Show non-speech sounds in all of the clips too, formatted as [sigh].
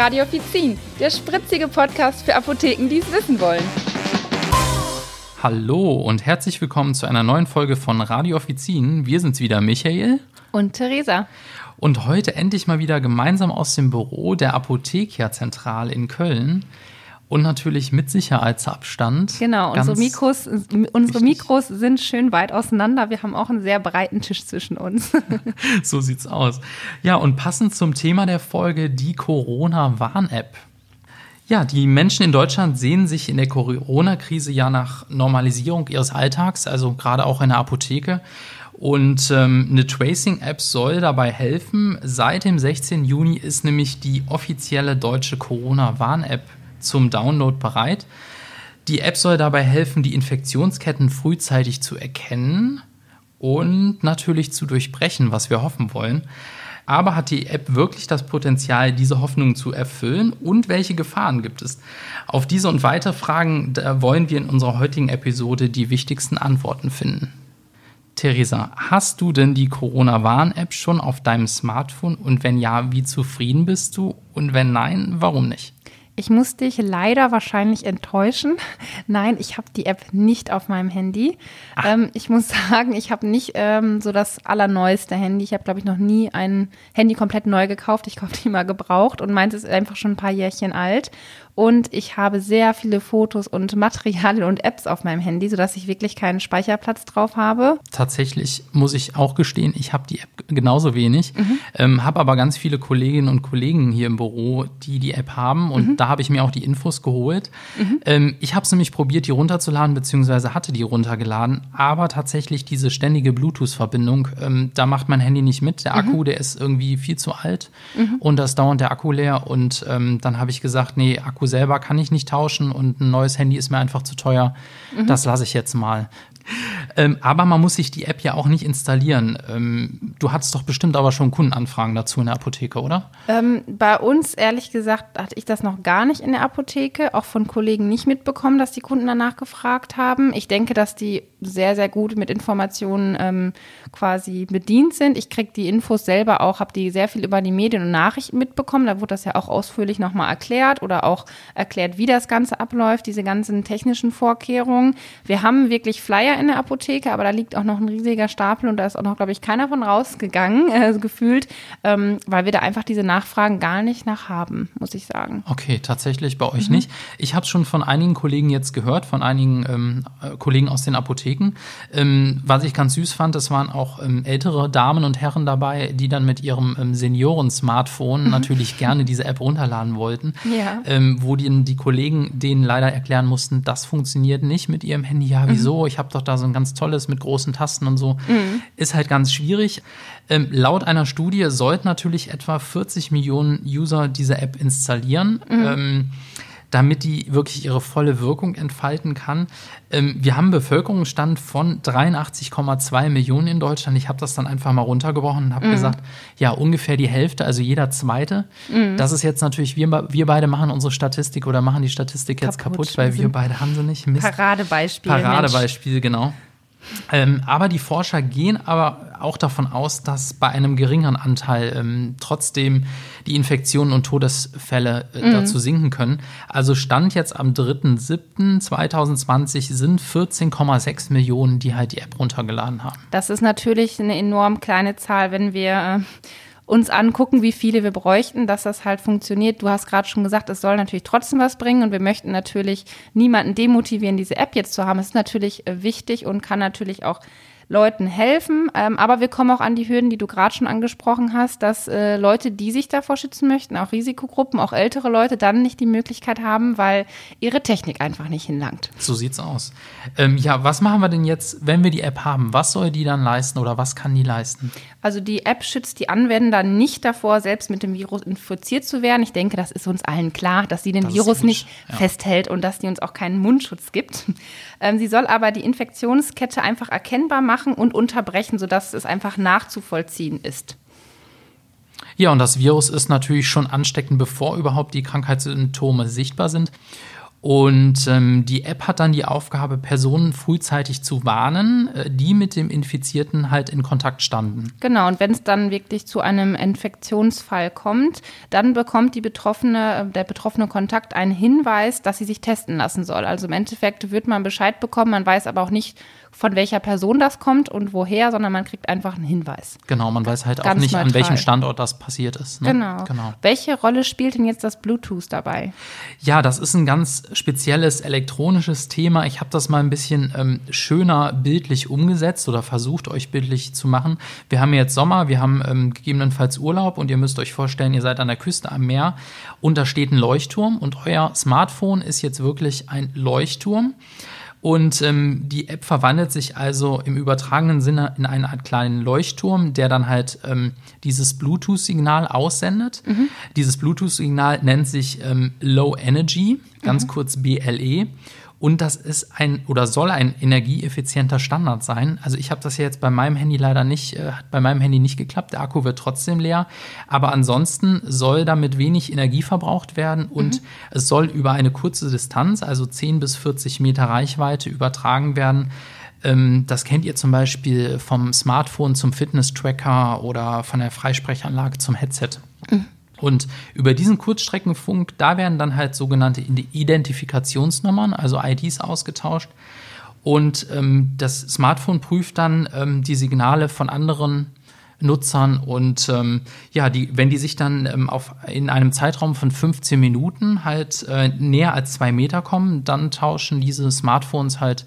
Radio Offizin, der spritzige Podcast für Apotheken, die es wissen wollen. Hallo und herzlich willkommen zu einer neuen Folge von Radio Offizin. Wir sind's wieder, Michael. Und Theresa. Und heute endlich mal wieder gemeinsam aus dem Büro der Apothekerzentrale in Köln und natürlich mit Sicherheitsabstand. Genau, unsere Mikros, unsere Mikros sind schön weit auseinander. Wir haben auch einen sehr breiten Tisch zwischen uns. [laughs] so sieht's aus. Ja, und passend zum Thema der Folge die Corona-Warn-App. Ja, die Menschen in Deutschland sehen sich in der Corona-Krise ja nach Normalisierung ihres Alltags, also gerade auch in der Apotheke. Und ähm, eine Tracing-App soll dabei helfen. Seit dem 16. Juni ist nämlich die offizielle deutsche Corona-Warn-App zum Download bereit. Die App soll dabei helfen, die Infektionsketten frühzeitig zu erkennen und natürlich zu durchbrechen, was wir hoffen wollen. Aber hat die App wirklich das Potenzial, diese Hoffnung zu erfüllen? Und welche Gefahren gibt es? Auf diese und weitere Fragen wollen wir in unserer heutigen Episode die wichtigsten Antworten finden. Theresa, hast du denn die Corona-Warn-App schon auf deinem Smartphone? Und wenn ja, wie zufrieden bist du? Und wenn nein, warum nicht? Ich muss dich leider wahrscheinlich enttäuschen. [laughs] Nein, ich habe die App nicht auf meinem Handy. Ähm, ich muss [laughs] sagen, ich habe nicht ähm, so das allerneueste Handy. Ich habe, glaube ich, noch nie ein Handy komplett neu gekauft. Ich kaufe die mal gebraucht und meins ist einfach schon ein paar Jährchen alt. Und ich habe sehr viele Fotos und Materialien und Apps auf meinem Handy, sodass ich wirklich keinen Speicherplatz drauf habe. Tatsächlich muss ich auch gestehen, ich habe die App genauso wenig, mhm. ähm, habe aber ganz viele Kolleginnen und Kollegen hier im Büro, die die App haben. Und mhm. da habe ich mir auch die Infos geholt. Mhm. Ähm, ich habe es nämlich probiert, die runterzuladen, beziehungsweise hatte die runtergeladen. Aber tatsächlich diese ständige Bluetooth-Verbindung, ähm, da macht mein Handy nicht mit. Der Akku, mhm. der ist irgendwie viel zu alt mhm. und das dauernd der Akku leer. Und ähm, dann habe ich gesagt, nee, Akku selber kann ich nicht tauschen und ein neues Handy ist mir einfach zu teuer. Mhm. Das lasse ich jetzt mal. Ähm, aber man muss sich die App ja auch nicht installieren. Ähm, du hattest doch bestimmt aber schon Kundenanfragen dazu in der Apotheke, oder? Ähm, bei uns, ehrlich gesagt, hatte ich das noch gar nicht in der Apotheke, auch von Kollegen nicht mitbekommen, dass die Kunden danach gefragt haben. Ich denke, dass die sehr, sehr gut mit Informationen ähm, quasi bedient sind. Ich kriege die Infos selber auch, habe die sehr viel über die Medien und Nachrichten mitbekommen. Da wurde das ja auch ausführlich nochmal erklärt oder auch erklärt, wie das Ganze abläuft, diese ganzen technischen Vorkehrungen. Wir haben wirklich Flyer in der Apotheke, aber da liegt auch noch ein riesiger Stapel und da ist auch noch, glaube ich, keiner von rausgegangen, [laughs] äh, gefühlt, ähm, weil wir da einfach diese Nachfragen gar nicht nach haben, muss ich sagen. Okay, tatsächlich bei euch mhm. nicht. Ich habe es schon von einigen Kollegen jetzt gehört, von einigen ähm, äh, Kollegen aus den Apotheken. Ähm, was ich ganz süß fand, es waren auch ähm, ältere Damen und Herren dabei, die dann mit ihrem ähm, Senioren-Smartphone mhm. natürlich gerne diese App runterladen wollten, ja. Ähm, wo die, die Kollegen denen leider erklären mussten, das funktioniert nicht mit ihrem Handy. Ja, wieso? Mhm. Ich habe doch da so ein ganz tolles mit großen Tasten und so. Mhm. Ist halt ganz schwierig. Ähm, laut einer Studie sollten natürlich etwa 40 Millionen User diese App installieren. Mhm. Damit die wirklich ihre volle Wirkung entfalten kann. Ähm, wir haben einen Bevölkerungsstand von 83,2 Millionen in Deutschland. Ich habe das dann einfach mal runtergebrochen und habe mhm. gesagt, ja, ungefähr die Hälfte, also jeder Zweite. Mhm. Das ist jetzt natürlich, wir, wir beide machen unsere Statistik oder machen die Statistik jetzt kaputt, kaputt weil wir beide haben sie nicht. Mist. Paradebeispiel. Paradebeispiel, Mensch. genau. Ähm, aber die Forscher gehen aber auch davon aus, dass bei einem geringeren Anteil ähm, trotzdem die Infektionen und Todesfälle äh, mhm. dazu sinken können. Also Stand jetzt am 3.7.2020 sind 14,6 Millionen, die halt die App runtergeladen haben. Das ist natürlich eine enorm kleine Zahl, wenn wir äh, uns angucken, wie viele wir bräuchten, dass das halt funktioniert. Du hast gerade schon gesagt, es soll natürlich trotzdem was bringen und wir möchten natürlich niemanden demotivieren, diese App jetzt zu haben. Es ist natürlich äh, wichtig und kann natürlich auch Leuten helfen. Ähm, aber wir kommen auch an die Hürden, die du gerade schon angesprochen hast, dass äh, Leute, die sich davor schützen möchten, auch Risikogruppen, auch ältere Leute, dann nicht die Möglichkeit haben, weil ihre Technik einfach nicht hinlangt. So sieht's aus. Ähm, ja, was machen wir denn jetzt, wenn wir die App haben? Was soll die dann leisten oder was kann die leisten? Also die App schützt die Anwender nicht davor, selbst mit dem Virus infiziert zu werden. Ich denke, das ist uns allen klar, dass sie den das Virus nicht ja. festhält und dass die uns auch keinen Mundschutz gibt. Ähm, sie soll aber die Infektionskette einfach erkennbar machen und unterbrechen, sodass es einfach nachzuvollziehen ist. Ja, und das Virus ist natürlich schon ansteckend, bevor überhaupt die Krankheitssymptome sichtbar sind. Und ähm, die App hat dann die Aufgabe, Personen frühzeitig zu warnen, äh, die mit dem Infizierten halt in Kontakt standen. Genau, und wenn es dann wirklich zu einem Infektionsfall kommt, dann bekommt die Betroffene, äh, der betroffene Kontakt einen Hinweis, dass sie sich testen lassen soll. Also im Endeffekt wird man Bescheid bekommen, man weiß aber auch nicht, von welcher Person das kommt und woher, sondern man kriegt einfach einen Hinweis. Genau, man weiß halt Ganz auch nicht, neutral. an welchem Standort das passiert ist. Ne? Genau. genau. Welche Rolle spielt denn jetzt das Bluetooth dabei? Ja, das ist ein ganz spezielles elektronisches Thema. Ich habe das mal ein bisschen ähm, schöner bildlich umgesetzt oder versucht, euch bildlich zu machen. Wir haben jetzt Sommer, wir haben ähm, gegebenenfalls Urlaub und ihr müsst euch vorstellen, ihr seid an der Küste am Meer und da steht ein Leuchtturm und euer Smartphone ist jetzt wirklich ein Leuchtturm. Und ähm, die App verwandelt sich also im übertragenen Sinne in eine Art kleinen Leuchtturm, der dann halt ähm, dieses Bluetooth-Signal aussendet. Mhm. Dieses Bluetooth-Signal nennt sich ähm, Low Energy, ganz mhm. kurz BLE. Und das ist ein oder soll ein energieeffizienter Standard sein. Also ich habe das ja jetzt bei meinem Handy leider nicht, äh, hat bei meinem Handy nicht geklappt. Der Akku wird trotzdem leer. Aber ansonsten soll damit wenig Energie verbraucht werden und mhm. es soll über eine kurze Distanz, also 10 bis 40 Meter Reichweite, übertragen werden. Ähm, das kennt ihr zum Beispiel vom Smartphone zum Fitness-Tracker oder von der Freisprechanlage zum Headset. Mhm. Und über diesen Kurzstreckenfunk, da werden dann halt sogenannte Identifikationsnummern, also IDs ausgetauscht. Und ähm, das Smartphone prüft dann ähm, die Signale von anderen Nutzern und ähm, ja, die, wenn die sich dann ähm, auf, in einem Zeitraum von 15 Minuten halt äh, näher als zwei Meter kommen, dann tauschen diese Smartphones halt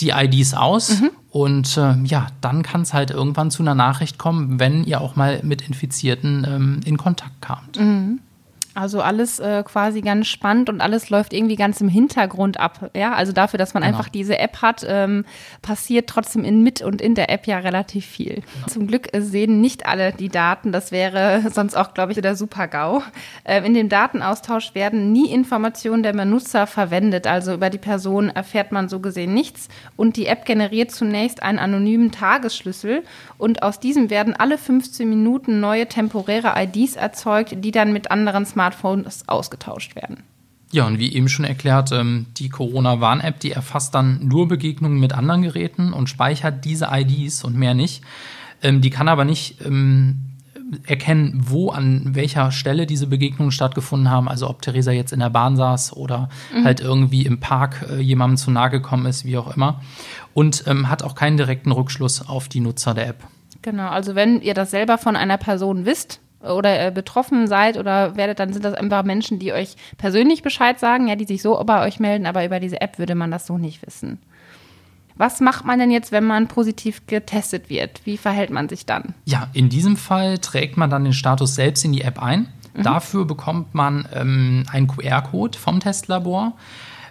die IDs aus. Mhm. Und äh, ja, dann kann es halt irgendwann zu einer Nachricht kommen, wenn ihr auch mal mit Infizierten ähm, in Kontakt kamt. Mhm. Also alles äh, quasi ganz spannend und alles läuft irgendwie ganz im Hintergrund ab. Ja, also dafür, dass man genau. einfach diese App hat, ähm, passiert trotzdem in mit und in der App ja relativ viel. Genau. Zum Glück äh, sehen nicht alle die Daten. Das wäre [laughs] sonst auch, glaube ich, der Super-GAU. Äh, in dem Datenaustausch werden nie Informationen der Benutzer verwendet. Also über die Person erfährt man so gesehen nichts. Und die App generiert zunächst einen anonymen Tagesschlüssel und aus diesem werden alle 15 Minuten neue temporäre IDs erzeugt, die dann mit anderen Smartphones Smartphones ausgetauscht werden. Ja, und wie eben schon erklärt, ähm, die Corona-Warn-App, die erfasst dann nur Begegnungen mit anderen Geräten und speichert diese IDs und mehr nicht. Ähm, die kann aber nicht ähm, erkennen, wo an welcher Stelle diese Begegnungen stattgefunden haben. Also ob Theresa jetzt in der Bahn saß oder mhm. halt irgendwie im Park äh, jemandem zu nahe gekommen ist, wie auch immer. Und ähm, hat auch keinen direkten Rückschluss auf die Nutzer der App. Genau, also wenn ihr das selber von einer Person wisst, oder äh, betroffen seid oder werdet, dann sind das einfach Menschen, die euch persönlich Bescheid sagen, ja, die sich so bei euch melden, aber über diese App würde man das so nicht wissen. Was macht man denn jetzt, wenn man positiv getestet wird? Wie verhält man sich dann? Ja, in diesem Fall trägt man dann den Status selbst in die App ein. Mhm. Dafür bekommt man ähm, einen QR-Code vom Testlabor.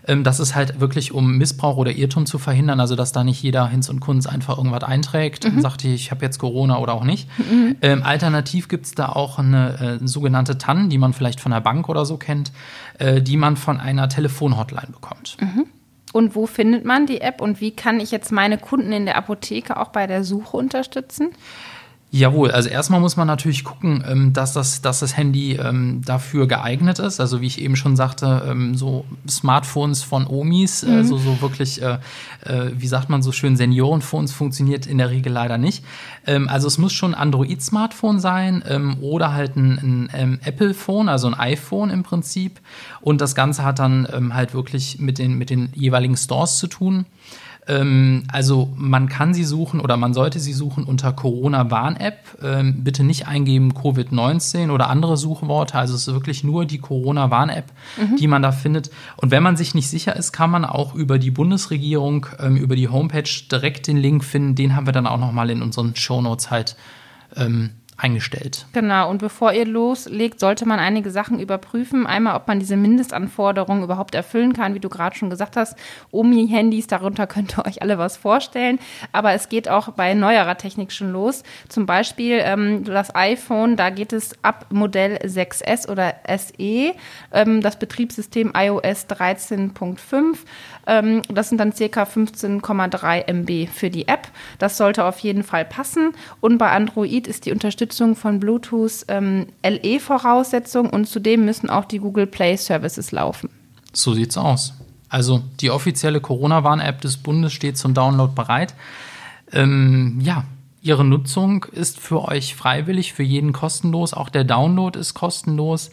Ähm, das ist halt wirklich, um Missbrauch oder Irrtum zu verhindern, also dass da nicht jeder Hinz und Kunz einfach irgendwas einträgt mhm. und sagt, ich habe jetzt Corona oder auch nicht. Mhm. Ähm, alternativ gibt es da auch eine äh, sogenannte TAN, die man vielleicht von der Bank oder so kennt, äh, die man von einer Telefonhotline bekommt. Mhm. Und wo findet man die App und wie kann ich jetzt meine Kunden in der Apotheke auch bei der Suche unterstützen? Jawohl, also erstmal muss man natürlich gucken, ähm, dass, das, dass das Handy ähm, dafür geeignet ist. Also wie ich eben schon sagte, ähm, so Smartphones von Omis, mhm. also so wirklich, äh, äh, wie sagt man so schön, Seniorenphones funktioniert in der Regel leider nicht. Also es muss schon ein Android-Smartphone sein oder halt ein, ein Apple-Phone, also ein iPhone im Prinzip. Und das Ganze hat dann halt wirklich mit den, mit den jeweiligen Stores zu tun. Ähm, also man kann sie suchen oder man sollte sie suchen unter Corona-Warn-App. Ähm, bitte nicht eingeben Covid-19 oder andere Suchworte. Also es ist wirklich nur die Corona-Warn-App, mhm. die man da findet. Und wenn man sich nicht sicher ist, kann man auch über die Bundesregierung, ähm, über die Homepage direkt den Link finden. Den haben wir dann auch nochmal in unseren Shownotes halt ähm, eingestellt. Genau, und bevor ihr loslegt, sollte man einige Sachen überprüfen. Einmal, ob man diese Mindestanforderungen überhaupt erfüllen kann, wie du gerade schon gesagt hast. Omi-Handys, darunter könnt ihr euch alle was vorstellen. Aber es geht auch bei neuerer Technik schon los. Zum Beispiel ähm, das iPhone, da geht es ab Modell 6S oder SE, ähm, das Betriebssystem iOS 13.5. Ähm, das sind dann circa 15,3 MB für die App. Das sollte auf jeden Fall passen. Und bei Android ist die Unterstützung von Bluetooth ähm, LE Voraussetzung und zudem müssen auch die Google Play Services laufen. So sieht's aus. Also die offizielle Corona-Warn-App des Bundes steht zum Download bereit. Ähm, ja, ihre Nutzung ist für euch freiwillig, für jeden kostenlos. Auch der Download ist kostenlos.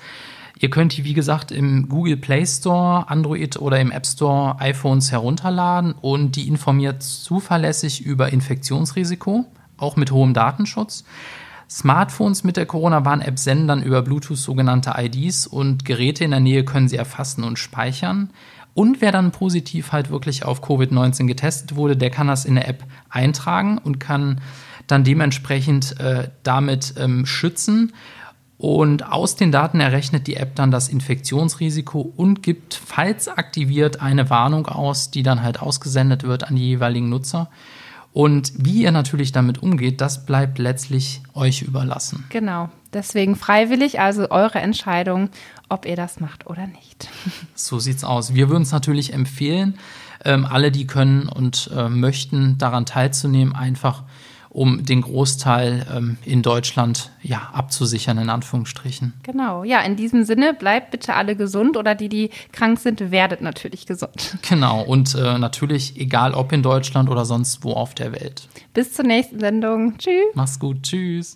Ihr könnt die, wie gesagt, im Google Play Store, Android oder im App Store iPhones herunterladen und die informiert zuverlässig über Infektionsrisiko, auch mit hohem Datenschutz. Smartphones mit der Corona-Warn-App senden dann über Bluetooth sogenannte IDs und Geräte in der Nähe können sie erfassen und speichern. Und wer dann positiv halt wirklich auf Covid-19 getestet wurde, der kann das in der App eintragen und kann dann dementsprechend äh, damit ähm, schützen. Und aus den Daten errechnet die App dann das Infektionsrisiko und gibt, falls aktiviert, eine Warnung aus, die dann halt ausgesendet wird an die jeweiligen Nutzer. Und wie ihr natürlich damit umgeht, das bleibt letztlich euch überlassen. Genau. Deswegen freiwillig, also eure Entscheidung, ob ihr das macht oder nicht. [laughs] So sieht's aus. Wir würden es natürlich empfehlen, ähm, alle, die können und äh, möchten, daran teilzunehmen, einfach um den Großteil ähm, in Deutschland ja, abzusichern, in Anführungsstrichen. Genau, ja, in diesem Sinne, bleibt bitte alle gesund oder die, die krank sind, werdet natürlich gesund. [laughs] Genau, und äh, natürlich, egal ob in Deutschland oder sonst wo auf der Welt. Bis zur nächsten Sendung. Tschüss. Mach's gut, tschüss.